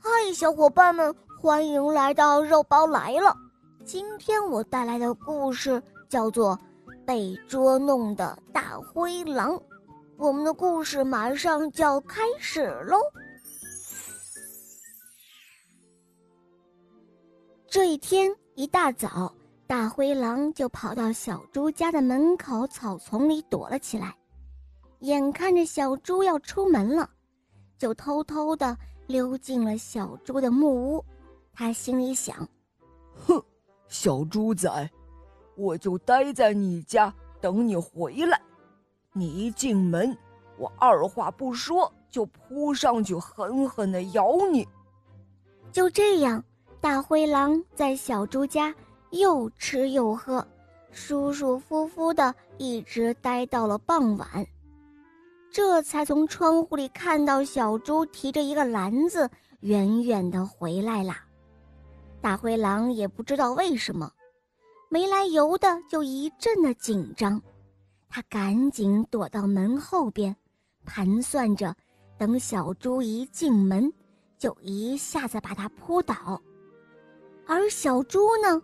嗨小伙伴们，欢迎来到肉包来了。今天我带来的故事叫做《被捉弄的大灰狼》。我们的故事马上就要开始喽。这一天一大早，大灰狼就跑到小猪家的门口草丛里躲了起来。眼看着小猪要出门了，就偷偷的。溜进了小猪的木屋，他心里想：“哼，小猪仔，我就待在你家等你回来。你一进门，我二话不说就扑上去狠狠的咬你。”就这样，大灰狼在小猪家又吃又喝，舒舒服服的一直待到了傍晚。这才从窗户里看到小猪提着一个篮子远远的回来了。大灰狼也不知道为什么，没来由的就一阵的紧张，他赶紧躲到门后边，盘算着等小猪一进门，就一下子把它扑倒。而小猪呢，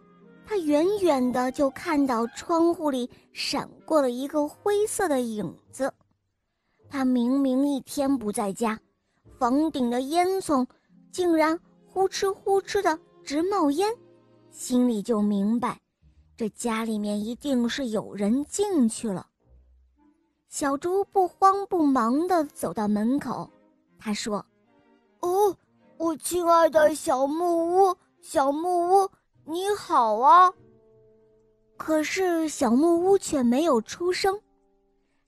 它远远的就看到窗户里闪过了一个灰色的影子。他明明一天不在家，房顶的烟囱竟然呼哧呼哧的直冒烟，心里就明白，这家里面一定是有人进去了。小猪不慌不忙地走到门口，他说：“哦，我亲爱的小木屋，小木屋，你好啊。”可是小木屋却没有出声，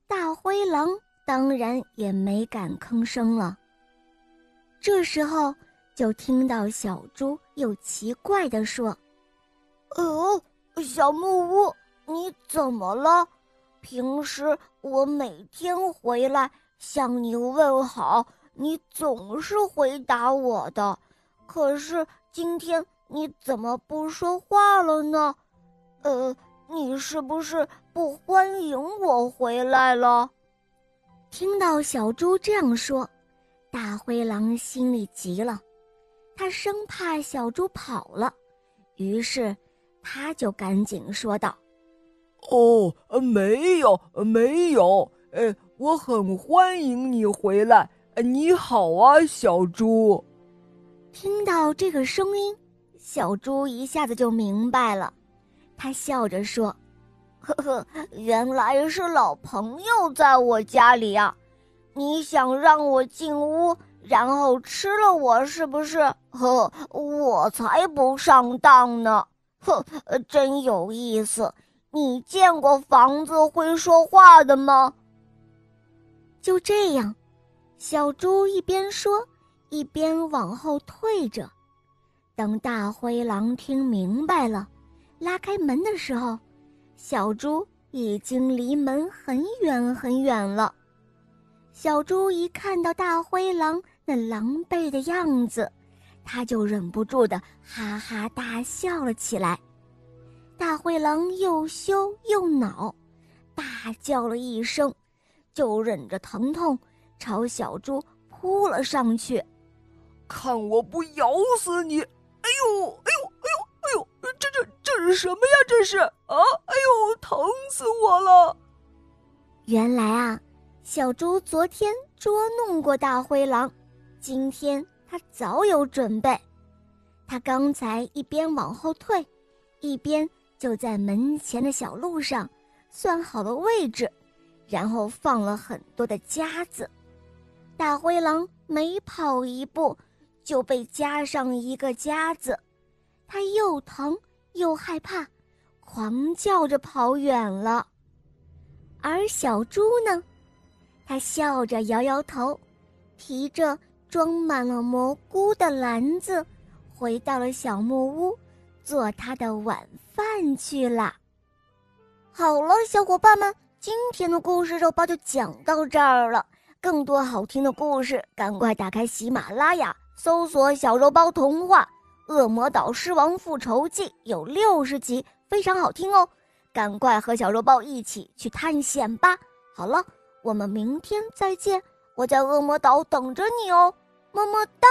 大灰狼。当然也没敢吭声了。这时候，就听到小猪又奇怪地说：“哦，小木屋，你怎么了？平时我每天回来向你问好，你总是回答我的。可是今天你怎么不说话了呢？呃，你是不是不欢迎我回来了？”听到小猪这样说，大灰狼心里急了，他生怕小猪跑了，于是他就赶紧说道：“哦，没有，没有，呃，我很欢迎你回来。你好啊，小猪。”听到这个声音，小猪一下子就明白了，他笑着说。呵呵，原来是老朋友在我家里啊！你想让我进屋，然后吃了我是不是？呵，我才不上当呢！哼，真有意思。你见过房子会说话的吗？就这样，小猪一边说，一边往后退着。等大灰狼听明白了，拉开门的时候。小猪已经离门很远很远了。小猪一看到大灰狼那狼狈的样子，他就忍不住的哈哈大笑了起来。大灰狼又羞又恼，大叫了一声，就忍着疼痛朝小猪扑了上去。看我不咬死你！哎呦，哎，是什么呀？这是啊！哎呦，疼死我了！原来啊，小猪昨天捉弄过大灰狼，今天他早有准备。他刚才一边往后退，一边就在门前的小路上算好了位置，然后放了很多的夹子。大灰狼每跑一步，就被夹上一个夹子。他又疼又害怕，狂叫着跑远了。而小猪呢，他笑着摇摇头，提着装满了蘑菇的篮子，回到了小木屋，做他的晚饭去了。好了，小伙伴们，今天的故事肉包就讲到这儿了。更多好听的故事，赶快打开喜马拉雅，搜索“小肉包童话”。《恶魔岛狮王复仇记》有六十集，非常好听哦，赶快和小肉包一起去探险吧！好了，我们明天再见，我在恶魔岛等着你哦，么么哒。